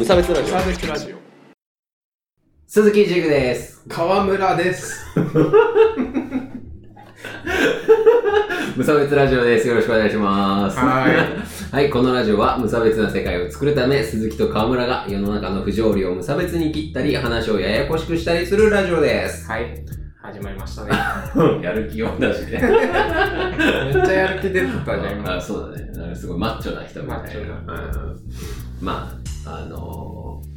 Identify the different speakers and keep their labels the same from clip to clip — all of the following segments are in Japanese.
Speaker 1: 無差別ラジオ
Speaker 2: サーベスラジオ
Speaker 3: 鈴木ジグです。
Speaker 2: 川村です
Speaker 3: 無差別ラジオです。よろしくお願いします。
Speaker 2: はい
Speaker 3: はい、このラジオは無差別な世界を作るため、鈴木と川村が世の中の不条理を無差別に切ったり、話をややこしくしたりするラジオです。
Speaker 2: はい始まりましたね
Speaker 3: やる気を出して。
Speaker 2: めっちゃやる気出てたじゃん今
Speaker 3: あそうだね。なんかすごいマッチョな人みたいな。
Speaker 2: マッチョ
Speaker 3: うんまあ、あのー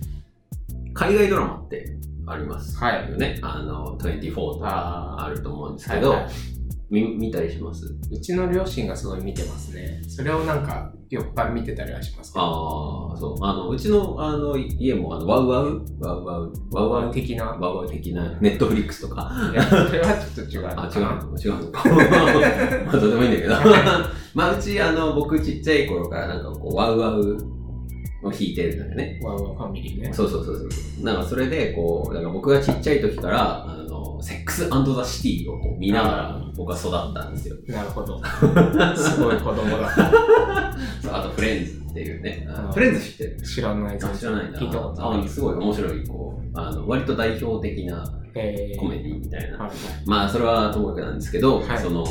Speaker 3: 海外ドラマってあります
Speaker 2: はい。
Speaker 3: よね。あの、24とか
Speaker 2: あ
Speaker 3: あると思うんですけど、
Speaker 2: はいはい。
Speaker 3: み見たりします？
Speaker 2: うちの両親がすごい見てますね。それをなんか酔っ払い見てたりはしますけど。
Speaker 3: ああ、そう。あの、うちの、あの、家も、あの、ワウワウ？ワウワウ？ワウワウ？
Speaker 2: 的な？
Speaker 3: ワウワウ的な、ネットフリックスとか？
Speaker 2: いやそれはちょっと違う。
Speaker 3: あ、違うの？違うの？か。まあ、どうでもいいんだけど。まあ、うち、あの、僕ちっちゃい頃から、なんかこう、ワウワウを弾いてるんだよね。
Speaker 2: ワウワウファミリーね
Speaker 3: そうそうそうそう。なんか、それで、こう、なんか僕がちっちゃい時から、あの、セックスザ・シティをこう見ながら、僕は育ったんですよ。
Speaker 2: なるほど すごい子供だ
Speaker 3: そうあと、フレンズっていうね。フレンズ知ってる？
Speaker 2: 知らない
Speaker 3: あ知らないんだ。
Speaker 2: 聞いたことない
Speaker 3: あすごい面白い、こう、あの、割と代表的な
Speaker 2: えー
Speaker 3: コメディみたいな。まあ、それはともかくなんですけど、
Speaker 2: はい
Speaker 3: その、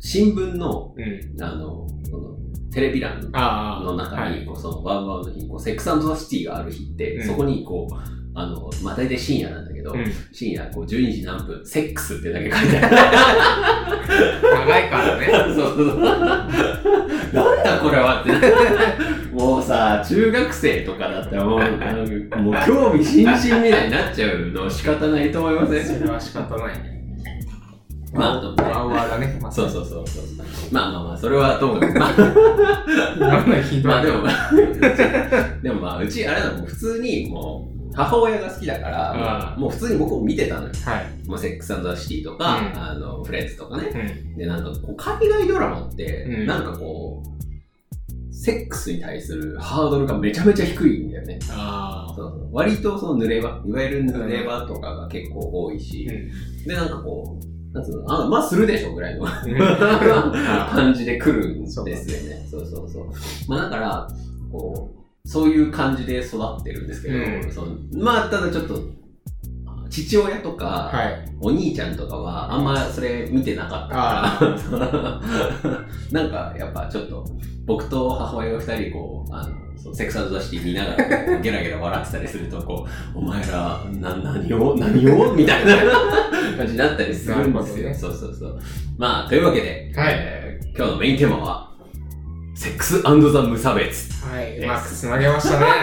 Speaker 3: 新聞の、
Speaker 2: うん
Speaker 3: あの、そのテレビ欄の中に、
Speaker 2: はい
Speaker 3: こうそのワウワウの日にこう、セックスザ・シティがある日って、
Speaker 2: うん
Speaker 3: そこにこう、あの、まあ、大体深夜なんだけど、
Speaker 2: うん
Speaker 3: 深夜こう12時何分、セックスってだけ書いてある。
Speaker 2: 長いからね
Speaker 3: そうそうそう。なんだこれはって。もうさ、中学生とかだったらもう、もう興味津々みたいになっちゃうの仕方ないと思いません？
Speaker 2: それは仕方ないね
Speaker 3: まあ
Speaker 2: ワウワウだねまあ
Speaker 3: そうそうそうそう。まあまあまあ、それはともかく、まあ、まあでも、でもまあ、うちあれだもん、普通にもう、母親が好きだから、
Speaker 2: うん
Speaker 3: もう普通に僕も見てたのよ。
Speaker 2: はい
Speaker 3: もうセックスザ・シティとか、
Speaker 2: うん
Speaker 3: あの、フレンズとかね。
Speaker 2: うん
Speaker 3: で、なんかこう、海外ドラマって、
Speaker 2: うん
Speaker 3: なんかこう、セックスに対するハードルがめちゃめちゃ低いんだよね。
Speaker 2: ああ
Speaker 3: そうそう割とその濡れ場、いわゆる濡れ場とかが結構多いし、で、なんかこう、なんつうの、あ、まあするでしょぐらいの 感じで来るんですよね。そうそうそう。まあだから、こう、そういう感じで育ってるんですけど、
Speaker 2: うん。
Speaker 3: そのまあただちょっと、父親とか、
Speaker 2: はい。
Speaker 3: お兄ちゃんとかはあんまそれ見てなかったから、なんかやっぱちょっと僕と母親が二人こう、あの、そうセックスザシティ見ながら ゲラゲラ笑ってたりすると、こう、お前ら、な、何を 何を？みたいな感じになったりするんですよ。
Speaker 2: なるほ
Speaker 3: そうそうそう。まあ、というわけで、
Speaker 2: はい
Speaker 3: えー今日のメインテーマは、セックスザ無差別。
Speaker 2: はい、うまくつなげましたね。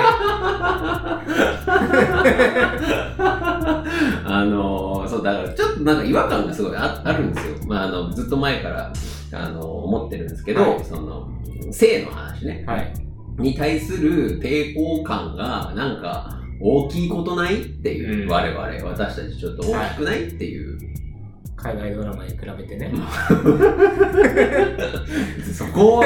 Speaker 3: あのそう、だからちょっとなんか違和感がすごいああるんですよ。まあ、あの、ずっと前から、あの、思ってるんですけど、
Speaker 2: はい
Speaker 3: その、性の話ね、
Speaker 2: はい。
Speaker 3: に対する抵抗感が、なんか、大きいことないっていう、
Speaker 2: うん
Speaker 3: 我々、私たちちょっと大きくないっていう、
Speaker 2: 海外ドラマに比べてね。
Speaker 3: そこは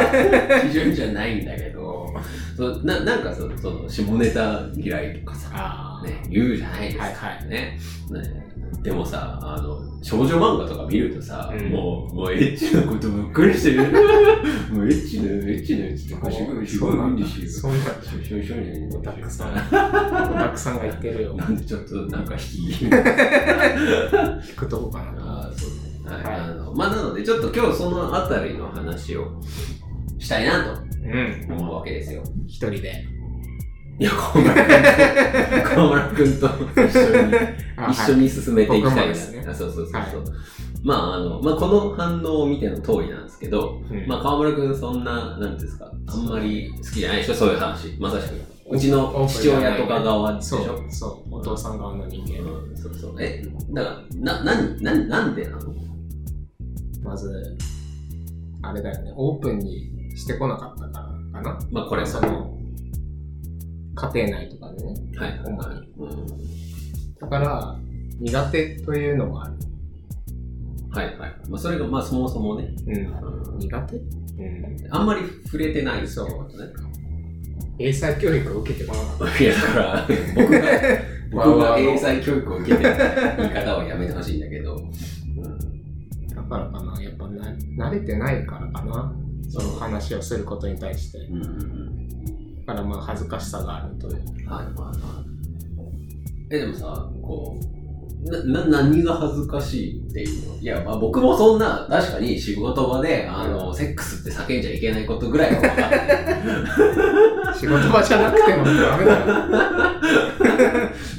Speaker 3: 基準じゃないんだけど、そうななんかそその、下ネタ嫌いとかさ。ね、言うじゃないですか、
Speaker 2: はいはい。
Speaker 3: ね。ねでもさあの少女漫画とか見るとさ、
Speaker 2: うん
Speaker 3: もうもうエッチなことばっかりしてる もうエッチなエッチなやつとかすごいすごい多いんですよ
Speaker 2: そうなんだ。
Speaker 3: 少々に
Speaker 2: オタクさん。オタクさんが言ってるよ。
Speaker 3: なんでちょっとなんか引き
Speaker 2: 聞 くとこかな。
Speaker 3: あーそうねはい、
Speaker 2: はい
Speaker 3: あのまあなのでちょっと今日そのあたりの話をしたいな
Speaker 2: うん。
Speaker 3: と思うわけですよ
Speaker 2: 一人で。
Speaker 3: いや小村君と小村君と一緒に
Speaker 2: あ
Speaker 3: 一緒に進めていきたいな、
Speaker 2: 僕もですね
Speaker 3: あそうそうそうそう、
Speaker 2: はい
Speaker 3: まああの、まあ、この反応を見ての通りなんですけど、
Speaker 2: うん
Speaker 3: まあ、川村くんそんな、なんですか、あんまり好きじゃないでしょ、そういう話。まさしく。うちの父親とか側でしょ？
Speaker 2: そう。お父さん側の人間。
Speaker 3: うん、そうそう。え、だから、な、なに、な、なんでなの？
Speaker 2: まず、あれだよね。オープンにしてこなかったからかな。
Speaker 3: まあ、これ
Speaker 2: その、家庭内とかでね。
Speaker 3: はい。
Speaker 2: 主に
Speaker 3: うん。
Speaker 2: だから、苦手というのもある。
Speaker 3: はいはい。まあ、それが、まあ、そもそもね、
Speaker 2: うん。
Speaker 3: うん
Speaker 2: 苦手？うん。
Speaker 3: あんまり触れてない
Speaker 2: そう。英才教育を受けてこなかっ
Speaker 3: いや、だから、僕が、僕が英才教育を受けてる言い方はやめてほしいんだけど、うん
Speaker 2: た。だからかな。やっぱな慣れてないからかな。その話をすることに対して。
Speaker 3: うんうん
Speaker 2: だからまあ恥ずかしさがあるという。
Speaker 3: はいはいはい。え、でもさ、こう、な、な、何が恥ずかしいっていうの？いや、まあ僕もそんな、確かに仕事場で、あの、セックスって叫んじゃいけないことぐらいは分かる。
Speaker 2: 仕事場じゃなくてもダメだよ。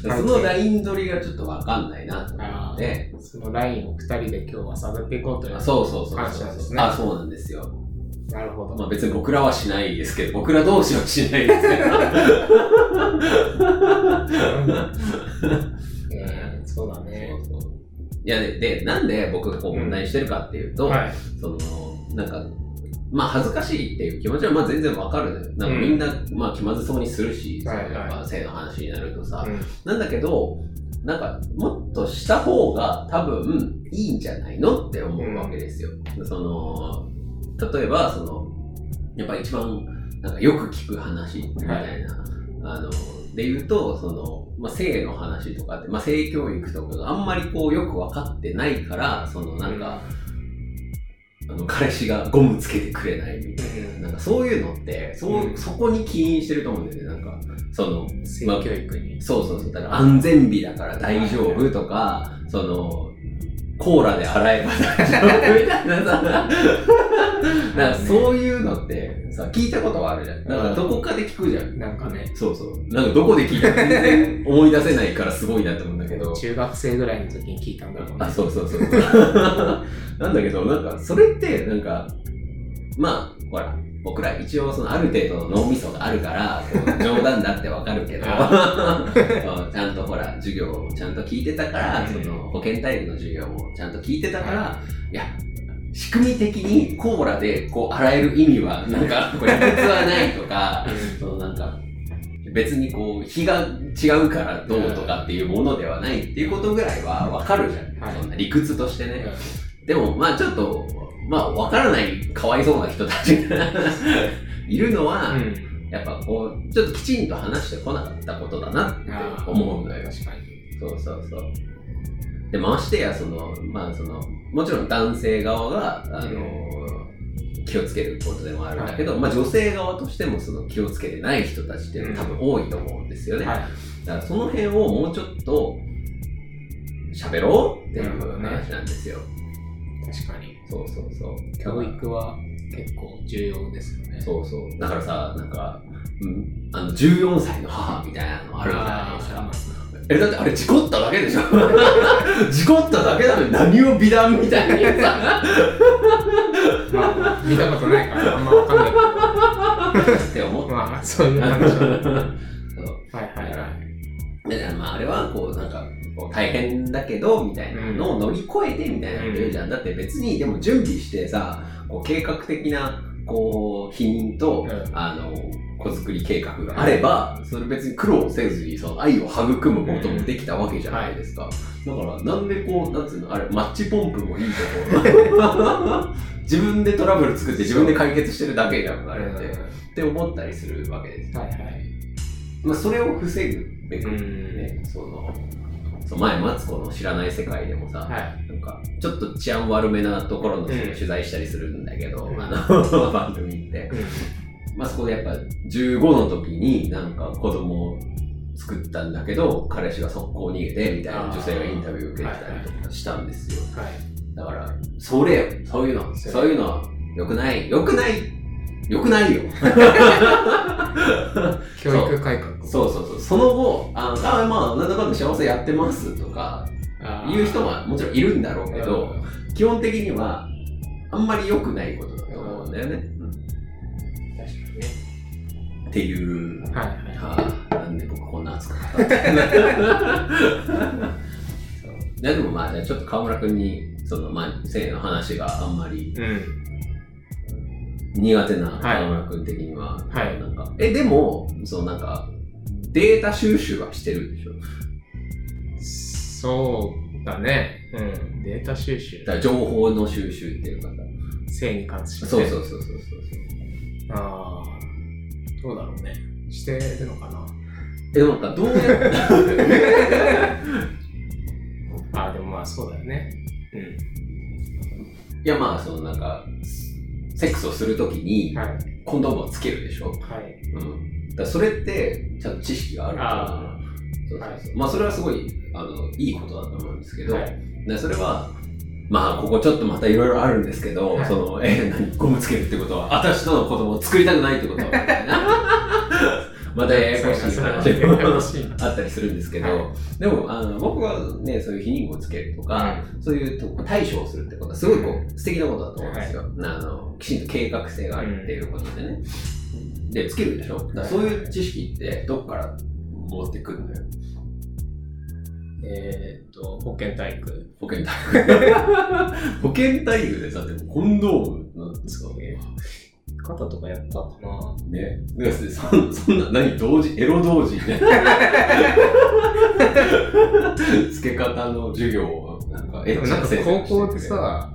Speaker 3: そのライン取りがちょっと分かんないなと思って。
Speaker 2: そのラインを二人で今日は探っていこうという。
Speaker 3: そうそうそう
Speaker 2: 感謝ですね
Speaker 3: あ、そうなんですよ。
Speaker 2: なるほど。
Speaker 3: まあ別に僕らはしないですけど、僕ら同士はしないですけど。
Speaker 2: えーそうだね。
Speaker 3: そうそういやで、で、なんで僕がこう問題にしてるかっていうと、
Speaker 2: はい。
Speaker 3: その、なんか、まあ恥ずかしいっていう気持ちはまあ全然わかる。なんかみんな、まあ気まずそうにするし、
Speaker 2: はいはい
Speaker 3: やっぱ性の話になるとさ、
Speaker 2: うん
Speaker 3: なんだけど、なんかもっとした方が多分いいんじゃないのって思うわけですよ。その、例えば、その、やっぱ一番なんかよく聞く話みたいな、あの、で言うと、その、まあ、性の話とかって、まあ、性教育とかがあんまりこうよく分かってないから、そのなんか、あの彼氏がゴムつけてくれないみたい
Speaker 2: うん。
Speaker 3: な、なんかそういうのって、そう
Speaker 2: うん。
Speaker 3: そこに起因してると思うんだよね、なんか、その、
Speaker 2: 性教育に。
Speaker 3: そうそうそう。だから安全日だから大丈夫とか、その、コーラで洗えば大丈夫みたいなさ。なんかそういうのってさ、聞いたことはあるじゃん。だからどこかで聞くじゃん。
Speaker 2: なんかね、
Speaker 3: そうそう。なんかどこで聞いたか全然思い出せないからすごいなと思うんだけど。
Speaker 2: 中学生ぐらいの時に聞いたんだろうね。
Speaker 3: あ、そうそうそう。なんだけど、なんかそれって、なんか、まあ、ほら、僕ら一応そのある程度の脳みそがあるから、冗談だってわかるけど、ちゃんとほら、授業をちゃんと聞いてたから、その保健体育の授業もちゃんと聞いてたから、いや、仕組み的にコーラでこう洗える意味は、なんか、これ理屈はないとか、そのなんか、別にこう、日が違うからどうとかっていうものではないっていうことぐらいはわかるじゃん。
Speaker 2: はい。
Speaker 3: そんな理屈としてね。
Speaker 2: う
Speaker 3: でも、まあちょっと、まあわからないかわいそうな人たちがいるのは、
Speaker 2: ん。
Speaker 3: やっぱこう、ちょっときちんと話してこなかったことだなって思うのよ。
Speaker 2: 確かに。
Speaker 3: そうそうそう。で、ましてや、その、まあその、もちろん男性側が、あの、気をつけることでもあるんだけど、まあ女性側としてもその気をつけてない人たちっていうのは多分多いと思うんですよね。
Speaker 2: はい。
Speaker 3: だからその辺をもうちょっと喋ろうっていう話なんですよ。
Speaker 2: 確かに。
Speaker 3: そうそうそう。
Speaker 2: 教育は結構重要ですよね。
Speaker 3: そうそう。だからさ、なんか、うん、あの、14歳の母みたいなのあるじゃないですかえ、だってあれ事故っただけでしょ 事故っただけなのに何を美談みたいにさ、
Speaker 2: まあ、見たことないからあんまわかんない
Speaker 3: って思っ
Speaker 2: けど、まあ、そういう
Speaker 3: た。
Speaker 2: 話 はい。
Speaker 3: で、まあ、あれはこう、なんか、大変だけど、みたいなのを乗り越えてみたいなこと言うじゃん。だって別に、でも準備してさ、こう計画的な、こう、否認と、
Speaker 2: うん
Speaker 3: あの、子作り計画があれば、それ別に苦労せずに、その愛を育むこともできたわけじゃないですか。だから、なんでこう、なんつうの、あれ、マッチポンプもいいところ。自分でトラブル作って自分で解決してるだけじゃん、あれって。って思ったりするわけですよ。
Speaker 2: はいはい。
Speaker 3: まあ、それを防ぐべく、
Speaker 2: うん
Speaker 3: ね、その、そう前、マツコの知らない世界でもさ、
Speaker 2: はい。
Speaker 3: なんか、ちょっと治安悪めなところの取材したりするんだけど、
Speaker 2: うん
Speaker 3: あの、番組って。まあ、そこでやっぱ15の時になんか子供を作ったんだけど、彼氏が速攻逃げてみたいな女性がインタビュー受けてたりとかしたんですよ。
Speaker 2: はい。
Speaker 3: だから、それよ、そういうの、
Speaker 2: そう
Speaker 3: いうのは良くない、良くない、良くないよ。
Speaker 2: 教育改革。
Speaker 3: そうそうそう。その後、あの、あまあ、なんだかんだ幸せやってますとか、
Speaker 2: あー
Speaker 3: 言う人ももちろんいるんだろうけど、基本的には、あんまり良くないことだと思うんだよね。うん
Speaker 2: 確かにね。
Speaker 3: っていう、
Speaker 2: はいはい。
Speaker 3: はあ、なんで僕こんな熱く語って でもまあ、じゃあちょっと河村君に、その、まあ、性の話があんまり
Speaker 2: うん。
Speaker 3: 苦手な
Speaker 2: はい
Speaker 3: 河村君的には、
Speaker 2: はい
Speaker 3: なんか、え、でも、そのなんか、データ収集はしてるでしょ？
Speaker 2: そうだね。うん。データ収集
Speaker 3: だ。情報の収集っていうかさ。
Speaker 2: 性に関して、ね。
Speaker 3: そうそうそうそうそう
Speaker 2: ああ。どうだろうね。してるのかな。
Speaker 3: え、でもなんかどうやって、
Speaker 2: ああ、でもまあそうだよね。う
Speaker 3: いやまあ、そのなんか、セックスをするときに。コンドームをつけるでしょ？
Speaker 2: はい。
Speaker 3: うん。からそれって、ちゃんと知識があるから
Speaker 2: あ
Speaker 3: そうそうそう
Speaker 2: はい
Speaker 3: まあ、それはすごい、あの、いいことだと思うんですけど、
Speaker 2: はい
Speaker 3: でそれは、まあ、ここちょっとまたいろいろあるんですけど、
Speaker 2: はい
Speaker 3: その、え、何、ゴムつけるってことは、私との子供を作りたくないってことは。またややこしい話もあったりするんですけど、
Speaker 2: は
Speaker 3: でも、あの、僕はね、そういう避妊具をつけるとか、そういうとこ対処をするってことは、すごいこう、素敵なことだと思うんですよ。あの、きちんと計画性があるっていうことでね。で、つけるでしょ？だそういう知識って、どっから持ってくるのよ？
Speaker 2: えーっと、保健体育。
Speaker 3: 保健体育。保健体育でさ、でもコンドームなんですか？
Speaker 2: 肩とかやったかな
Speaker 3: ね。だからそん そんな、何、同時、エロ同時ね。つけ方の授業を、なんか、エッチ
Speaker 2: なんか高校で
Speaker 3: してくれる、
Speaker 2: さ、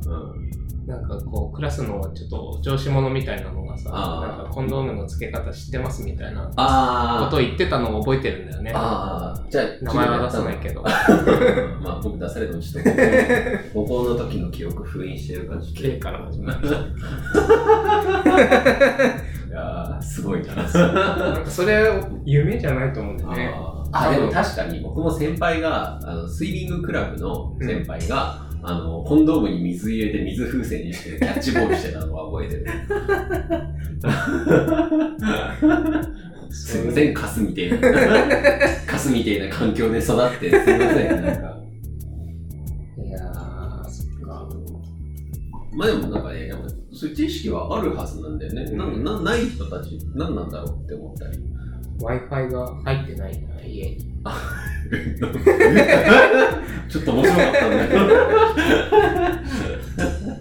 Speaker 2: なんかこう、クラスのちょっと上司者みたいなのがさ、なんかコンドームの付け方知ってますみたいなこ
Speaker 3: あ
Speaker 2: とを言ってたのを覚えてるんだよね。
Speaker 3: ああ、じゃあ、
Speaker 2: 名前は出さないけど。
Speaker 3: ど。まあ、僕出されてもちょっと高校、の時の記憶封印してるから、ちょっと。
Speaker 2: K から始まる。
Speaker 3: いやー、すごいな。
Speaker 2: なんかそれ、夢じゃないと思うんだよね。
Speaker 3: あーあ、でも確かに僕も先輩が、あの、スイミングクラブの先輩が、あの、コンドームに水入れて水風船にしてキャッチボールしてたのは覚えてる。すいません、カスみたいな。カスみたいな環境で育って、すいません、なんか。
Speaker 2: いやー、そっか。
Speaker 3: まあでもなんかね、そういう知識はあるはずなんだよね。なんなない人たち、何なんだろうって思ったり。
Speaker 2: Wi-Fi が入ってないんだ、家に。
Speaker 3: ちょっと面白かったんだけど。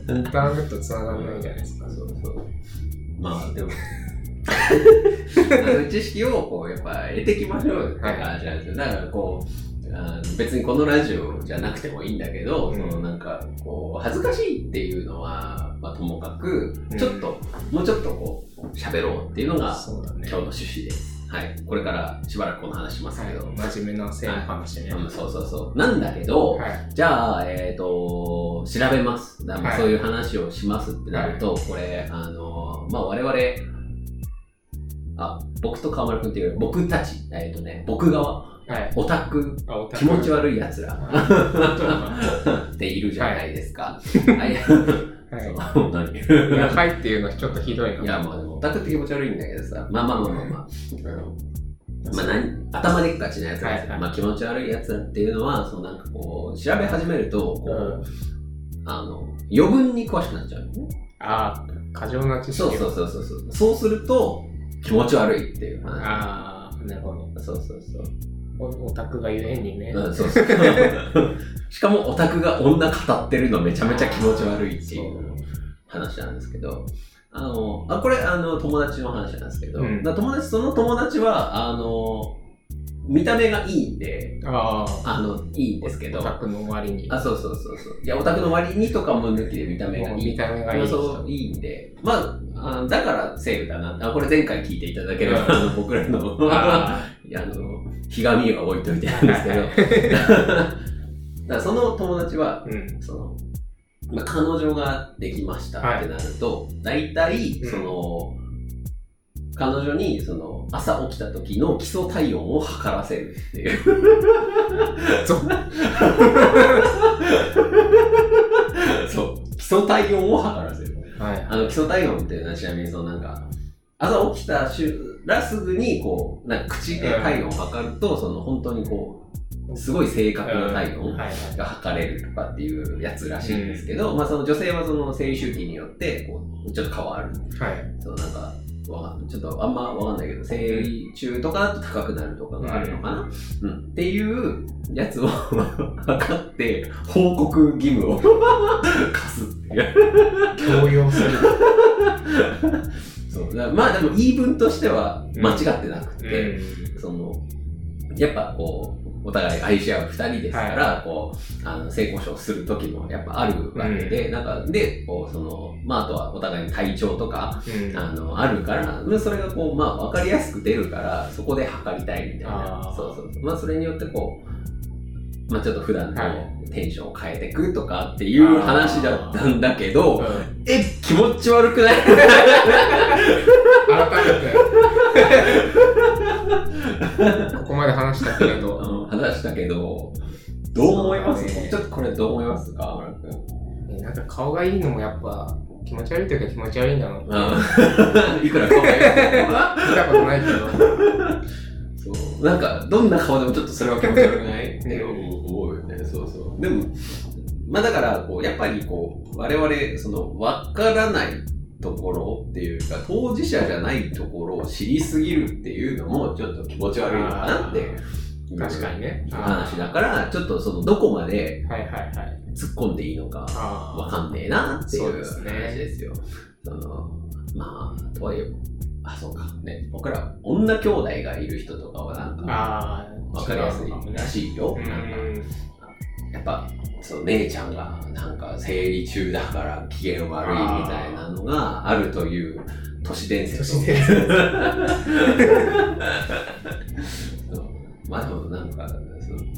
Speaker 2: インターネット繋がらないじゃないですか。
Speaker 3: そうそう。まあでも、知識をこうやっぱ得てきましょうよって感じなんですよ。だからこう、あの別にこのラジオじゃなくてもいいんだけど、
Speaker 2: うん
Speaker 3: そのなんかこう恥ずかしいっていうのは、まあ、ともかく
Speaker 2: うん
Speaker 3: ちょっと、もうちょっとこう喋ろうっていうのが。今日の趣旨です。はい。これからしばらくこの話しますけど。
Speaker 2: はい、真面目な性の話ね。
Speaker 3: うん、そうそうそう。なんだけど、
Speaker 2: はい。
Speaker 3: じゃあ、えっ、と、調べます。だからそういう話をしますってなると、これ、あの、まあ、我々、あ、僕と川丸くんっていうより僕たち、えっ、とね、僕側、
Speaker 2: はい。
Speaker 3: オタク、気持ち
Speaker 2: 悪
Speaker 3: 悪い奴ら
Speaker 2: は
Speaker 3: っているじゃないですか。はい。
Speaker 2: い。
Speaker 3: そう何
Speaker 2: いや、はいっていうのはちょっとひどいな。
Speaker 3: いや、まあオタクって気持ち悪いんだけどさ、まあまあまあまあまあ。まあ、何頭でっかちなやつら、
Speaker 2: はいはい
Speaker 3: まあ、気持ち悪いやつらっていうのは、そのなんかこう、調べ始めると、こう、
Speaker 2: うん
Speaker 3: あの、余分に詳しくなっちゃうのね。
Speaker 2: ああ、過剰な知識
Speaker 3: そうそうそうそうそう。そうすると、気持ち悪いっていう話。
Speaker 2: ああ、なるほど。
Speaker 3: そうそうそう。
Speaker 2: おオタクがゆえにね。
Speaker 3: うん、そうそう。しかもオタクが女語ってるのめちゃめちゃ気持ち悪いっていう話なんですけど、あの、あ、これあの友達の話なんですけど、
Speaker 2: うん
Speaker 3: 友達、その友達は、あの、見た目がいいんで、
Speaker 2: ああ、
Speaker 3: あの、いいんですけど
Speaker 2: オ、タクの割に。
Speaker 3: あ、そうそうそうそう。いや、オタクの割にとかも抜きで見た目がいい。
Speaker 2: 見た目がいい人
Speaker 3: そう、いいんで。まあ、あだからセーフだな。あ、これ前回聞いていただければ、あの僕らの、
Speaker 2: あ
Speaker 3: の、ひがみは置いといてなんですけど。だからその友達は、
Speaker 2: うん。
Speaker 3: その、まあ、彼女ができましたってなると、大体、
Speaker 2: うん
Speaker 3: その、彼女に、その、朝起きた時の基礎体温を測らせるっていう。
Speaker 2: そう。
Speaker 3: 基礎体温を測らせる。
Speaker 2: はい。
Speaker 3: あの、基礎体温っていうのはちなみにそのなんか、朝起きたしゅらすぐに、こう、なんか口で体温を測ると、その本当にこう、すごい正確な体温。が測れるとかっていうやつらしいんですけど、まあその女性はその生理周期によって、こう、ちょっと変わる。
Speaker 2: はい。
Speaker 3: そのなんか、わちょっとあんまわかんないけど、生理中とかだと高くなるとかがあるのかな、うん、っていうやつを 測って、報告義務を 課すっていう。
Speaker 2: 強要する。
Speaker 3: そうまあでも言い分としては間違ってなくて、
Speaker 2: う
Speaker 3: そのやっぱこうお互い愛し合う二人ですから、こうあの性交渉する時もやっぱあるわけで、なんかでこうそのまああとはお互いの体調とか
Speaker 2: ん。うん。
Speaker 3: あのあるからまあそれがこうまあ分かりやすく出るからそこで測りたいみたいな。そうそうまあそれによってこうまあちょっと普段の
Speaker 2: はい。
Speaker 3: テンションを変えていくとかっていう話だったんだけど、
Speaker 2: うん。
Speaker 3: え気持ち悪くない？
Speaker 2: 改めて。ここまで話したけれど、
Speaker 3: うん話したけど、どう思います、
Speaker 2: ね
Speaker 3: ちょっとこれどう思いますか、村
Speaker 2: なんか顔がいいのもやっぱ気持ち悪いというか気持ち悪いんだなって。
Speaker 3: うん。いくら顔がいいか
Speaker 2: 見たことないけど。
Speaker 3: そう。なんか、どんな顔でもちょっとそれは気持ち悪くない？って思うよね。そうそう。でも、まあだから、こう、やっぱりこう、我々、その、わからないところっていうか、当事者じゃないところを知りすぎるっていうのも、ちょっと気持ち悪いのかなって
Speaker 2: 確かにね。
Speaker 3: 話だから、ちょっとその、どこまで。突っ込んでいいのか
Speaker 2: あ
Speaker 3: わかんねえなっていう話ですよ。そのまあ、とはいえ、あ、そうか。ね、僕ら、女兄弟がいる人とかはなんか、わかりやすいらしいよ。
Speaker 2: うん
Speaker 3: なんか、やっぱ、そう、姉ちゃんが、なんか、生理中だから機嫌悪いみたいなのがあるという都市伝説を。
Speaker 2: 都市伝説。
Speaker 3: まあでもなんか、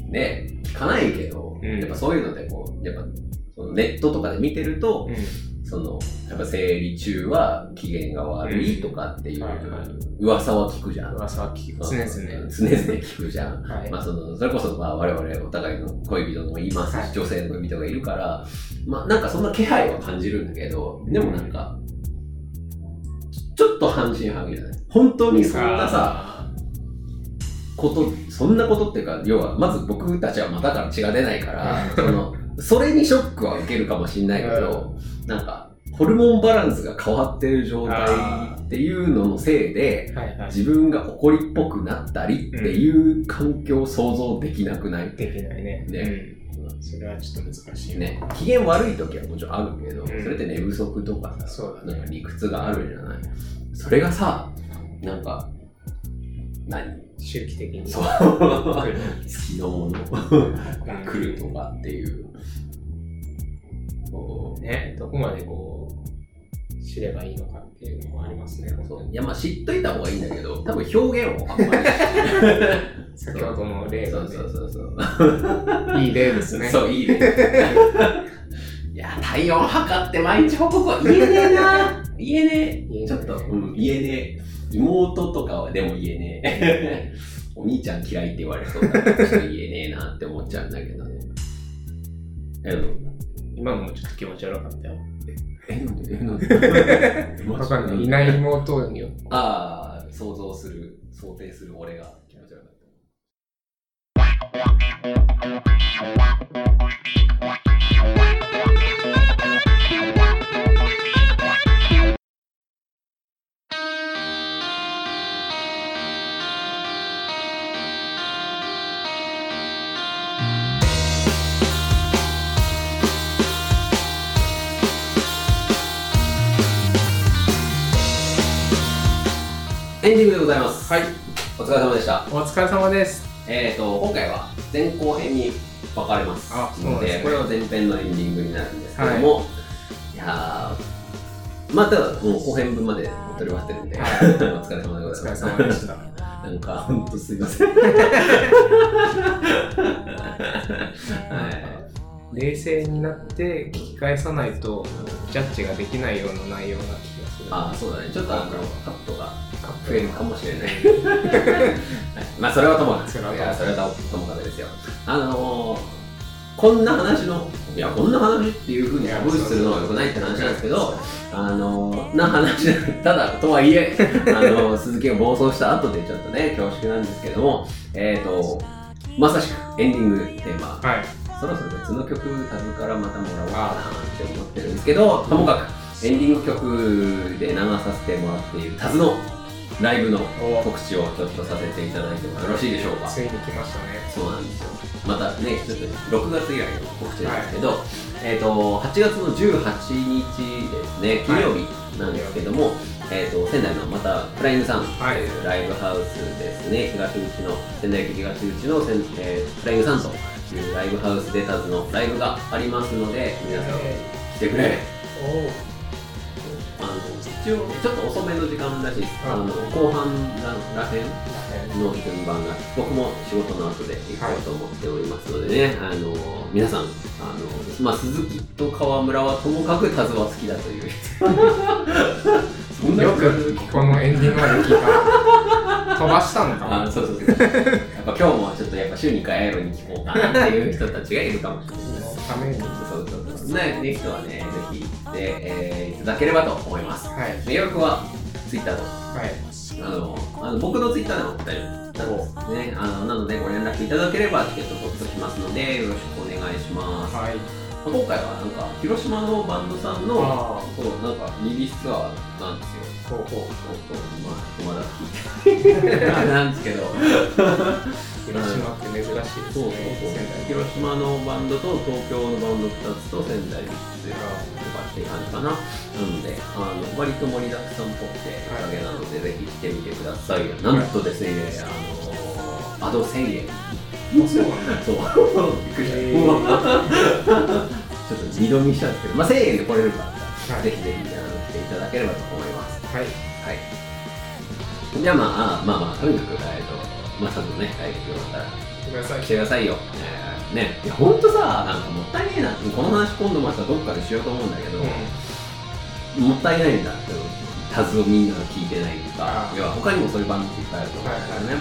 Speaker 3: ね、聞かないけど、
Speaker 2: うん。
Speaker 3: やっぱそういうのでこう、やっぱ、ネットとかで見てると、
Speaker 2: うん
Speaker 3: その、やっぱ生理中は機嫌が悪いとかっていう噂は聞くじゃん。
Speaker 2: 噂は聞く。常々。
Speaker 3: 常々聞くじゃん。
Speaker 2: はい。
Speaker 3: まあその、それこそまあ我々お互いの恋人もいますし、
Speaker 2: はい
Speaker 3: 女性の恋人がいるから、まあなんかそんな気配は感じるんだけど、でもなんか、ちょっと半信半疑じゃない？本当にそんなさ、こと、そんなことっていうか、要は、まず僕たちは股から血が出ないから、その、それにショックは受けるかもしれないけど、なんか、ホルモンバランスが変わってる状態っていうののせいで、
Speaker 2: はいはい。
Speaker 3: 自分が怒りっぽくなったりっていう環境を想像できなくない、
Speaker 2: できないね。
Speaker 3: ね
Speaker 2: うん。それはちょっと難しい。
Speaker 3: ね、機嫌悪い時はもちろんあるけど、
Speaker 2: うん
Speaker 3: それって寝不足とかさ、
Speaker 2: そうだね
Speaker 3: なんか理屈があるじゃない。それがさ、なんか、何？
Speaker 2: 周期的に。
Speaker 3: 月 の ものが来るとかっていう。こう
Speaker 2: ね、どこまでこう、知ればいいのかっていうのもありますね。
Speaker 3: そういやまあ知っといた方がいいんだけど、多分表現をあんまり。
Speaker 2: 先ほどの例
Speaker 3: そうそうそうそう。
Speaker 2: いい例ですね。
Speaker 3: そう、いいね。いや、体温測って毎日報告は言えねえな。言えねえ。ちょっと、うん、言えねえ。妹とかはでも言えねえ。お兄ちゃん嫌いって言われそうだから、ちょっと言えねえなって思っちゃうんだけどね。え、
Speaker 2: 今のもちょっと気持ち悪かったよ。
Speaker 3: え、なんでえ、なん で？
Speaker 2: わかんない。いない妹によって。
Speaker 3: ああ、想像する、想定する俺がエンディングでございます。
Speaker 2: はい。
Speaker 3: お疲れ様でした。
Speaker 2: お疲れ様です。
Speaker 3: えーと、今回は前後編に分かれます。
Speaker 2: あそうですね
Speaker 3: これは前編のエンディングになるんですけども、い、やー、まあ、ただ、もう後編分まで撮り終わってるんで、
Speaker 2: はい
Speaker 3: お疲れ様で
Speaker 2: お疲れ
Speaker 3: ございます。
Speaker 2: 様でした。
Speaker 3: なんか、ほんとすいません。はい
Speaker 2: 冷静になって聞き返さないと、ジャッジができないような内容な気がする。
Speaker 3: あーそうだね。ちょっとあの、カットが
Speaker 2: カッ
Speaker 3: 増えるかもしれない。は いまあ、それはともかく。
Speaker 2: それはともかく
Speaker 3: ですよ。あのー、こんな話の、いや、こんな話っていうふうにタブー視するのは良くないって話なんですけど、あのー、な話、ただ、とはいえ、あのー、鈴木が暴走した後でちょっとね、恐縮なんですけども、えっ、ー、と、まさしくエンディングテーマ、
Speaker 2: はい。
Speaker 3: そろそろ別の曲タブからまたもらおうかなって思ってるんですけど、ともかくエンディング曲で流させてもらっているタズのライブの
Speaker 2: お
Speaker 3: 告知をちょっとさせていただいてもよろしいでしょうか？
Speaker 2: ついに来ましたね。
Speaker 3: そうなんですよ。またね、ちょっと6月以来の告知なんですけど、えっ、と、8月の18日ですね、金曜日なんですけども、えっ、と、仙台のまたフライングサウンドと
Speaker 2: はい
Speaker 3: いうライブハウスですね、東口の、仙台駅東口のえーフライングサウンドとライブハウスでタズのライブがありますので、皆さん来てくれ。
Speaker 2: お
Speaker 3: あの、一応、ちょっと遅めの時間らしいです。あの、後半ららへんの順番が僕も仕事の後で行こうと思っておりますのでね、あの皆さんあの、まあ、鈴木と川村はともかくタズは好きだという そんな
Speaker 2: よくこのエンディングまで聞いた。飛ばしたんか
Speaker 3: あそうそうそう。週2回アイロに聞こうかなっていう人たちがいるかもしれない。
Speaker 2: そのためには
Speaker 3: そうそうそう。ね、ね人はね、ぜひ行って、えーいただければと思います。
Speaker 2: い
Speaker 3: 迷惑はツイッターと、
Speaker 2: はい
Speaker 3: あの、あの僕のツイッターでも大丈夫ですね。あのなのでご連絡いただければチケット取っておきますので、よろしくお願いします。
Speaker 2: はい
Speaker 3: 今回はなんか広島のバンドさんの
Speaker 2: あ
Speaker 3: そうなんかリリースツアーなんですよ。
Speaker 2: ほうほう。
Speaker 3: そうそう。まあまだ聞いてないなんですけど。
Speaker 2: 広島って珍しいですね。
Speaker 3: そうそうそう。
Speaker 2: 仙台。
Speaker 3: 広島のバンドと東京のバンド2つと仙台3つとかっていう感じかな。なのであの割と盛りだくさんっぽくておかげなので、ぜひ来てみてください。なんとですね、あのアド1000円。
Speaker 2: あそうなんだ
Speaker 3: そう。びっくりした。ちょっと二度見したんですけど、まあ、1000円で来れるから、
Speaker 2: はい
Speaker 3: ぜひぜひあの来ていただければと思います。
Speaker 2: はい
Speaker 3: はい。じゃあまあ、あまあまあ、とにかく、えっと、まあ、ちゃんとね、来月よかったら
Speaker 2: ごめんなさい
Speaker 3: 来てくださいよ。えーね、いや、ほんとさ、なんかもったいねえな。この話今度またどっかでしようと思うんだけど、もったいないんだって、タズをみんなが聞いてないとか
Speaker 2: あ、ー
Speaker 3: 要は他にもそういう番組いっぱいあると思うんだよね。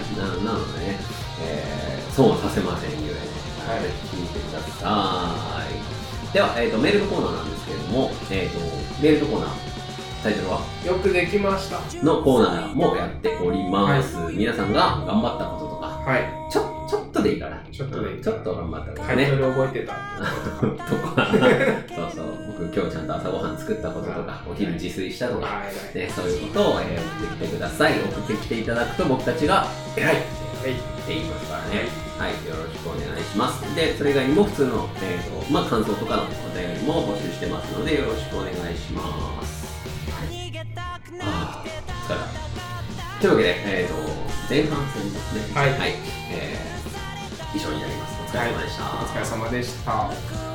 Speaker 3: ななのでね、えー、損はさせませんゆえ、
Speaker 2: はい。
Speaker 3: 聞いてください。では、えーと、メールのコーナーなんですけれども、えーと、メールのコーナー、タイトルは？
Speaker 2: よくできました。
Speaker 3: のコーナーもやっております。皆さんが頑張ったこととか、
Speaker 2: はい。
Speaker 3: ちょちょっとでいいから、
Speaker 2: ちょっとでいい
Speaker 3: ちょっと頑張ったことね。
Speaker 2: タイト。ル覚えてた。
Speaker 3: とか、そうそう、僕今日ちゃんと朝ごはん作ったこととか、お昼自炊したとか、
Speaker 2: はい。
Speaker 3: ね、そういうことを、えー送ってきてください。送ってきていただくと僕たちが偉いって
Speaker 2: はい。
Speaker 3: 言いますからね。はい、よろしくお願いします。で、それ以外にも普通の、えーとまあ、感想とかのお便りも募集してますので、よろしくお願いします。ああ、疲れた。というわけで、えーと前半戦ですね。
Speaker 2: はい。
Speaker 3: えー以上になります。お疲れ様でした。
Speaker 2: お疲れ様でした